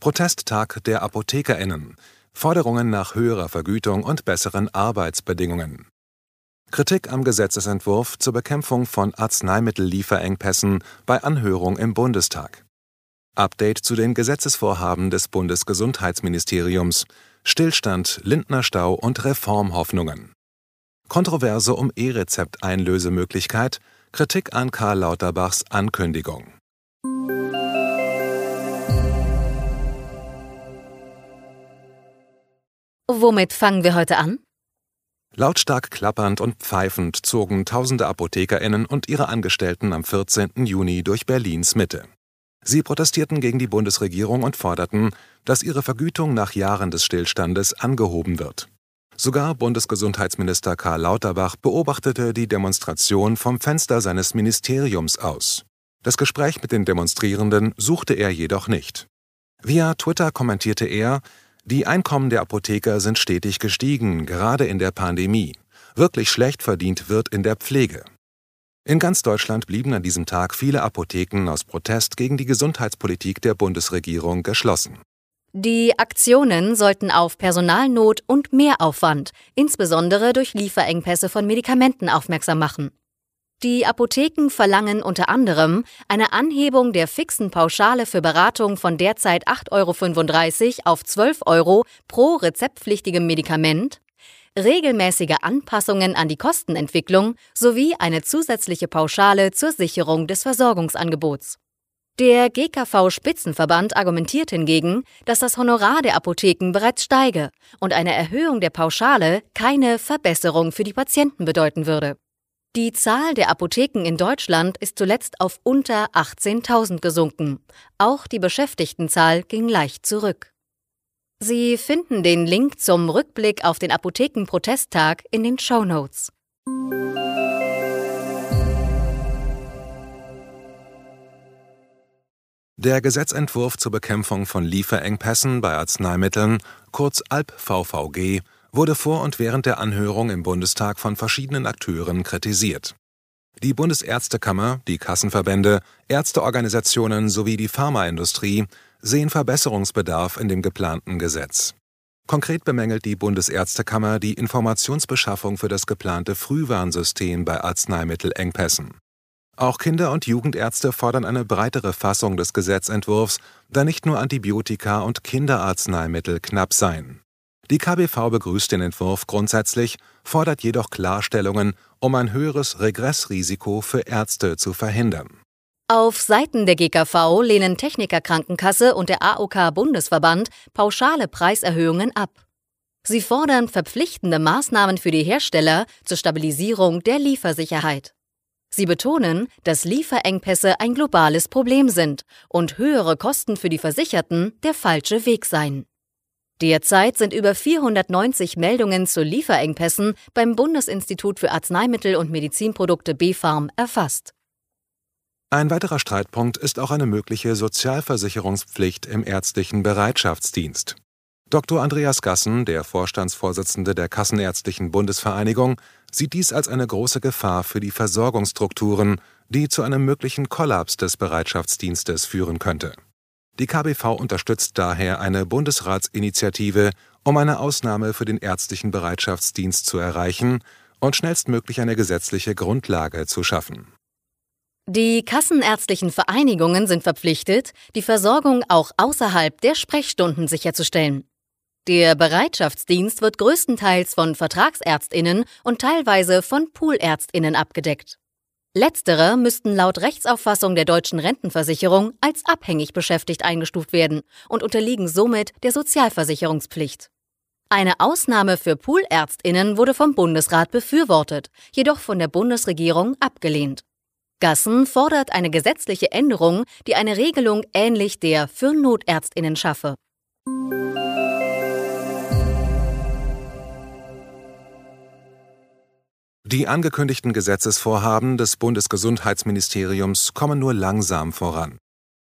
Protesttag der ApothekerInnen. Forderungen nach höherer Vergütung und besseren Arbeitsbedingungen. Kritik am Gesetzesentwurf zur Bekämpfung von Arzneimittellieferengpässen bei Anhörung im Bundestag. Update zu den Gesetzesvorhaben des Bundesgesundheitsministeriums. Stillstand, Lindner-Stau und Reformhoffnungen. Kontroverse um E-Rezept-Einlösemöglichkeit. Kritik an Karl Lauterbachs Ankündigung. Womit fangen wir heute an? Lautstark klappernd und pfeifend zogen tausende ApothekerInnen und ihre Angestellten am 14. Juni durch Berlins Mitte. Sie protestierten gegen die Bundesregierung und forderten, dass ihre Vergütung nach Jahren des Stillstandes angehoben wird. Sogar Bundesgesundheitsminister Karl Lauterbach beobachtete die Demonstration vom Fenster seines Ministeriums aus. Das Gespräch mit den Demonstrierenden suchte er jedoch nicht. Via Twitter kommentierte er, die Einkommen der Apotheker sind stetig gestiegen, gerade in der Pandemie. Wirklich schlecht verdient wird in der Pflege. In ganz Deutschland blieben an diesem Tag viele Apotheken aus Protest gegen die Gesundheitspolitik der Bundesregierung geschlossen. Die Aktionen sollten auf Personalnot und Mehraufwand, insbesondere durch Lieferengpässe von Medikamenten, aufmerksam machen. Die Apotheken verlangen unter anderem eine Anhebung der fixen Pauschale für Beratung von derzeit 8,35 Euro auf 12 Euro pro rezeptpflichtigem Medikament, regelmäßige Anpassungen an die Kostenentwicklung sowie eine zusätzliche Pauschale zur Sicherung des Versorgungsangebots. Der GKV-Spitzenverband argumentiert hingegen, dass das Honorar der Apotheken bereits steige und eine Erhöhung der Pauschale keine Verbesserung für die Patienten bedeuten würde. Die Zahl der Apotheken in Deutschland ist zuletzt auf unter 18.000 gesunken. Auch die Beschäftigtenzahl ging leicht zurück. Sie finden den Link zum Rückblick auf den Apothekenprotesttag in den Show Notes. Der Gesetzentwurf zur Bekämpfung von Lieferengpässen bei Arzneimitteln, kurz ALP-VVG, wurde vor und während der Anhörung im Bundestag von verschiedenen Akteuren kritisiert. Die Bundesärztekammer, die Kassenverbände, Ärzteorganisationen sowie die Pharmaindustrie sehen Verbesserungsbedarf in dem geplanten Gesetz. Konkret bemängelt die Bundesärztekammer die Informationsbeschaffung für das geplante Frühwarnsystem bei Arzneimittelengpässen. Auch Kinder- und Jugendärzte fordern eine breitere Fassung des Gesetzentwurfs, da nicht nur Antibiotika und Kinderarzneimittel knapp seien. Die KBV begrüßt den Entwurf grundsätzlich, fordert jedoch Klarstellungen, um ein höheres Regressrisiko für Ärzte zu verhindern. Auf Seiten der GKV lehnen Technikerkrankenkasse und der AOK Bundesverband pauschale Preiserhöhungen ab. Sie fordern verpflichtende Maßnahmen für die Hersteller zur Stabilisierung der Liefersicherheit. Sie betonen, dass Lieferengpässe ein globales Problem sind und höhere Kosten für die Versicherten der falsche Weg seien. Derzeit sind über 490 Meldungen zu Lieferengpässen beim Bundesinstitut für Arzneimittel und Medizinprodukte BfArM erfasst. Ein weiterer Streitpunkt ist auch eine mögliche Sozialversicherungspflicht im ärztlichen Bereitschaftsdienst. Dr. Andreas Gassen, der Vorstandsvorsitzende der Kassenärztlichen Bundesvereinigung, sieht dies als eine große Gefahr für die Versorgungsstrukturen, die zu einem möglichen Kollaps des Bereitschaftsdienstes führen könnte. Die KBV unterstützt daher eine Bundesratsinitiative, um eine Ausnahme für den ärztlichen Bereitschaftsdienst zu erreichen und schnellstmöglich eine gesetzliche Grundlage zu schaffen. Die kassenärztlichen Vereinigungen sind verpflichtet, die Versorgung auch außerhalb der Sprechstunden sicherzustellen. Der Bereitschaftsdienst wird größtenteils von Vertragsärztinnen und teilweise von Poolärztinnen abgedeckt. Letztere müssten laut Rechtsauffassung der deutschen Rentenversicherung als abhängig beschäftigt eingestuft werden und unterliegen somit der Sozialversicherungspflicht. Eine Ausnahme für Poolärztinnen wurde vom Bundesrat befürwortet, jedoch von der Bundesregierung abgelehnt. Gassen fordert eine gesetzliche Änderung, die eine Regelung ähnlich der für Notärztinnen schaffe. Die angekündigten Gesetzesvorhaben des Bundesgesundheitsministeriums kommen nur langsam voran.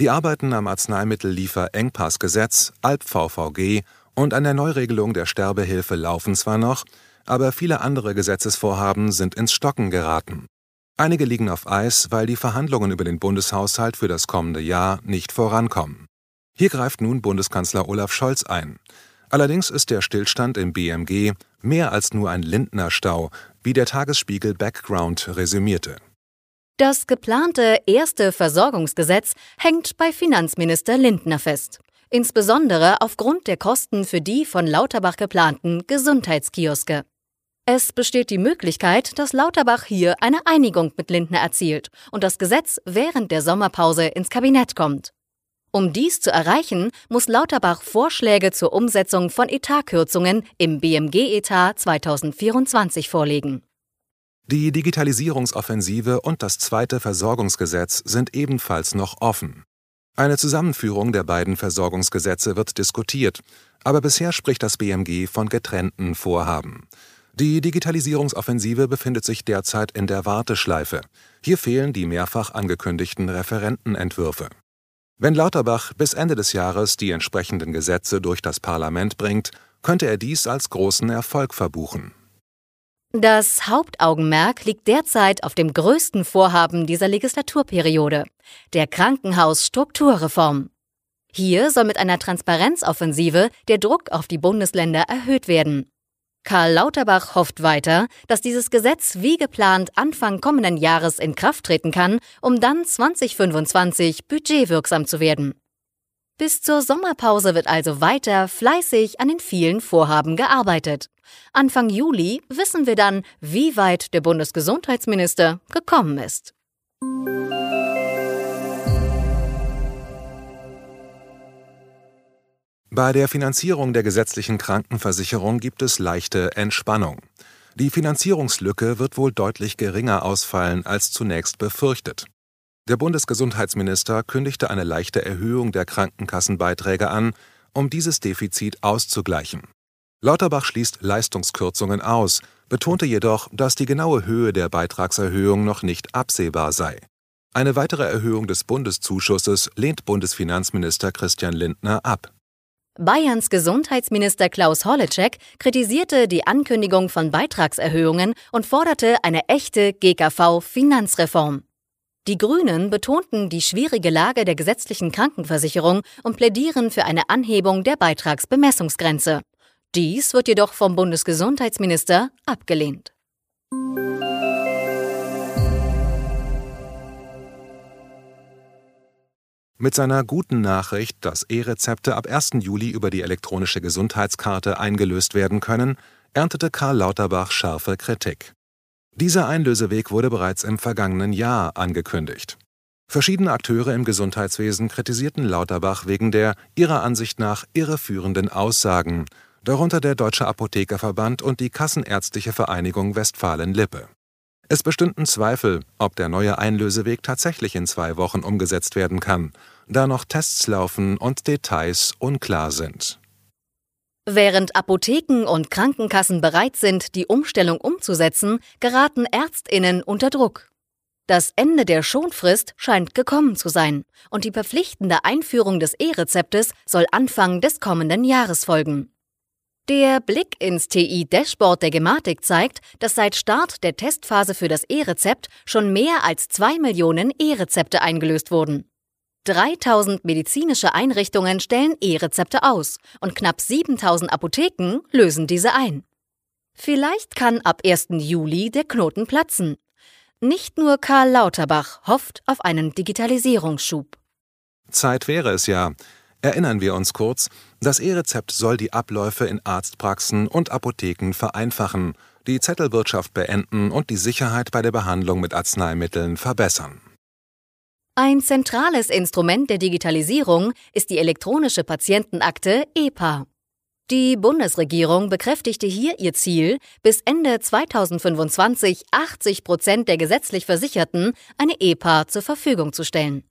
Die Arbeiten am Arzneimittellieferengpassgesetz, ALP-VVG und an der Neuregelung der Sterbehilfe laufen zwar noch, aber viele andere Gesetzesvorhaben sind ins Stocken geraten. Einige liegen auf Eis, weil die Verhandlungen über den Bundeshaushalt für das kommende Jahr nicht vorankommen. Hier greift nun Bundeskanzler Olaf Scholz ein. Allerdings ist der Stillstand im BMG mehr als nur ein Lindner-Stau, wie der Tagesspiegel Background resümierte. Das geplante erste Versorgungsgesetz hängt bei Finanzminister Lindner fest insbesondere aufgrund der Kosten für die von Lauterbach geplanten Gesundheitskioske. Es besteht die Möglichkeit, dass Lauterbach hier eine Einigung mit Lindner erzielt und das Gesetz während der Sommerpause ins Kabinett kommt. Um dies zu erreichen, muss Lauterbach Vorschläge zur Umsetzung von Etatkürzungen im BMG-Etat 2024 vorlegen. Die Digitalisierungsoffensive und das zweite Versorgungsgesetz sind ebenfalls noch offen. Eine Zusammenführung der beiden Versorgungsgesetze wird diskutiert, aber bisher spricht das BMG von getrennten Vorhaben. Die Digitalisierungsoffensive befindet sich derzeit in der Warteschleife. Hier fehlen die mehrfach angekündigten Referentenentwürfe. Wenn Lauterbach bis Ende des Jahres die entsprechenden Gesetze durch das Parlament bringt, könnte er dies als großen Erfolg verbuchen. Das Hauptaugenmerk liegt derzeit auf dem größten Vorhaben dieser Legislaturperiode, der Krankenhausstrukturreform. Hier soll mit einer Transparenzoffensive der Druck auf die Bundesländer erhöht werden. Karl Lauterbach hofft weiter, dass dieses Gesetz wie geplant Anfang kommenden Jahres in Kraft treten kann, um dann 2025 budgetwirksam zu werden. Bis zur Sommerpause wird also weiter fleißig an den vielen Vorhaben gearbeitet. Anfang Juli wissen wir dann, wie weit der Bundesgesundheitsminister gekommen ist. Bei der Finanzierung der gesetzlichen Krankenversicherung gibt es leichte Entspannung. Die Finanzierungslücke wird wohl deutlich geringer ausfallen als zunächst befürchtet. Der Bundesgesundheitsminister kündigte eine leichte Erhöhung der Krankenkassenbeiträge an, um dieses Defizit auszugleichen. Lauterbach schließt Leistungskürzungen aus, betonte jedoch, dass die genaue Höhe der Beitragserhöhung noch nicht absehbar sei. Eine weitere Erhöhung des Bundeszuschusses lehnt Bundesfinanzminister Christian Lindner ab. Bayerns Gesundheitsminister Klaus Holleczek kritisierte die Ankündigung von Beitragserhöhungen und forderte eine echte GKV-Finanzreform. Die Grünen betonten die schwierige Lage der gesetzlichen Krankenversicherung und plädieren für eine Anhebung der Beitragsbemessungsgrenze. Dies wird jedoch vom Bundesgesundheitsminister abgelehnt. Mit seiner guten Nachricht, dass E-Rezepte ab 1. Juli über die elektronische Gesundheitskarte eingelöst werden können, erntete Karl Lauterbach scharfe Kritik. Dieser Einlöseweg wurde bereits im vergangenen Jahr angekündigt. Verschiedene Akteure im Gesundheitswesen kritisierten Lauterbach wegen der ihrer Ansicht nach irreführenden Aussagen darunter der Deutsche Apothekerverband und die Kassenärztliche Vereinigung Westfalen-Lippe. Es bestünden Zweifel, ob der neue Einlöseweg tatsächlich in zwei Wochen umgesetzt werden kann, da noch Tests laufen und Details unklar sind. Während Apotheken und Krankenkassen bereit sind, die Umstellung umzusetzen, geraten Ärztinnen unter Druck. Das Ende der Schonfrist scheint gekommen zu sein, und die verpflichtende Einführung des E-Rezeptes soll Anfang des kommenden Jahres folgen. Der Blick ins TI-Dashboard der Gematik zeigt, dass seit Start der Testphase für das E-Rezept schon mehr als zwei Millionen E-Rezepte eingelöst wurden. 3000 medizinische Einrichtungen stellen E-Rezepte aus und knapp 7000 Apotheken lösen diese ein. Vielleicht kann ab 1. Juli der Knoten platzen. Nicht nur Karl Lauterbach hofft auf einen Digitalisierungsschub. Zeit wäre es ja. Erinnern wir uns kurz, das E-Rezept soll die Abläufe in Arztpraxen und Apotheken vereinfachen, die Zettelwirtschaft beenden und die Sicherheit bei der Behandlung mit Arzneimitteln verbessern. Ein zentrales Instrument der Digitalisierung ist die elektronische Patientenakte EPA. Die Bundesregierung bekräftigte hier ihr Ziel, bis Ende 2025 80 Prozent der gesetzlich Versicherten eine EPA zur Verfügung zu stellen.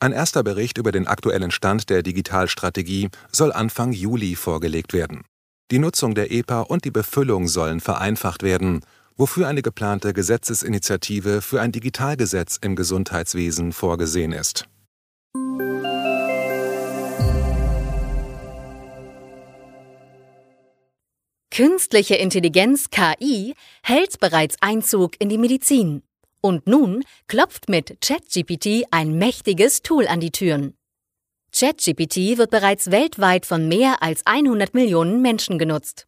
Ein erster Bericht über den aktuellen Stand der Digitalstrategie soll Anfang Juli vorgelegt werden. Die Nutzung der EPA und die Befüllung sollen vereinfacht werden, wofür eine geplante Gesetzesinitiative für ein Digitalgesetz im Gesundheitswesen vorgesehen ist. Künstliche Intelligenz KI hält bereits Einzug in die Medizin. Und nun klopft mit ChatGPT ein mächtiges Tool an die Türen. ChatGPT wird bereits weltweit von mehr als 100 Millionen Menschen genutzt.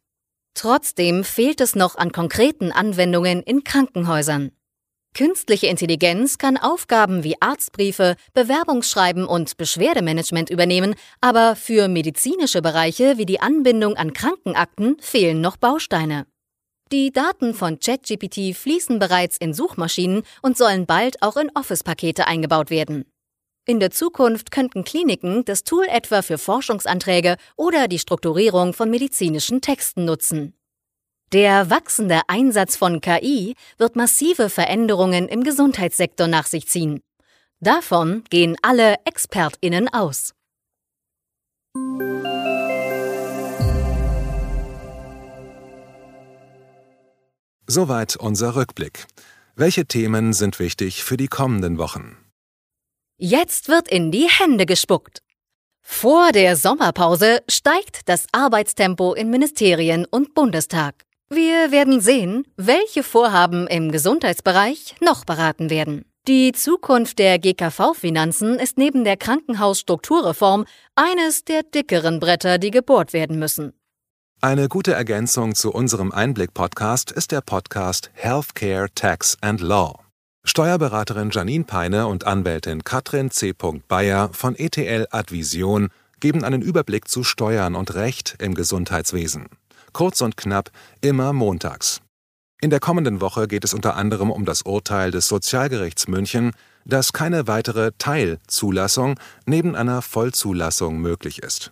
Trotzdem fehlt es noch an konkreten Anwendungen in Krankenhäusern. Künstliche Intelligenz kann Aufgaben wie Arztbriefe, Bewerbungsschreiben und Beschwerdemanagement übernehmen, aber für medizinische Bereiche wie die Anbindung an Krankenakten fehlen noch Bausteine. Die Daten von ChatGPT fließen bereits in Suchmaschinen und sollen bald auch in Office-Pakete eingebaut werden. In der Zukunft könnten Kliniken das Tool etwa für Forschungsanträge oder die Strukturierung von medizinischen Texten nutzen. Der wachsende Einsatz von KI wird massive Veränderungen im Gesundheitssektor nach sich ziehen. Davon gehen alle Expertinnen aus. Soweit unser Rückblick. Welche Themen sind wichtig für die kommenden Wochen? Jetzt wird in die Hände gespuckt. Vor der Sommerpause steigt das Arbeitstempo in Ministerien und Bundestag. Wir werden sehen, welche Vorhaben im Gesundheitsbereich noch beraten werden. Die Zukunft der GKV-Finanzen ist neben der Krankenhausstrukturreform eines der dickeren Bretter, die gebohrt werden müssen. Eine gute Ergänzung zu unserem Einblick-Podcast ist der Podcast Healthcare, Tax and Law. Steuerberaterin Janine Peine und Anwältin Katrin C. Bayer von ETL Advision geben einen Überblick zu Steuern und Recht im Gesundheitswesen kurz und knapp immer montags. In der kommenden Woche geht es unter anderem um das Urteil des Sozialgerichts München, dass keine weitere Teilzulassung neben einer Vollzulassung möglich ist.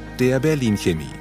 der Berlin Chemie.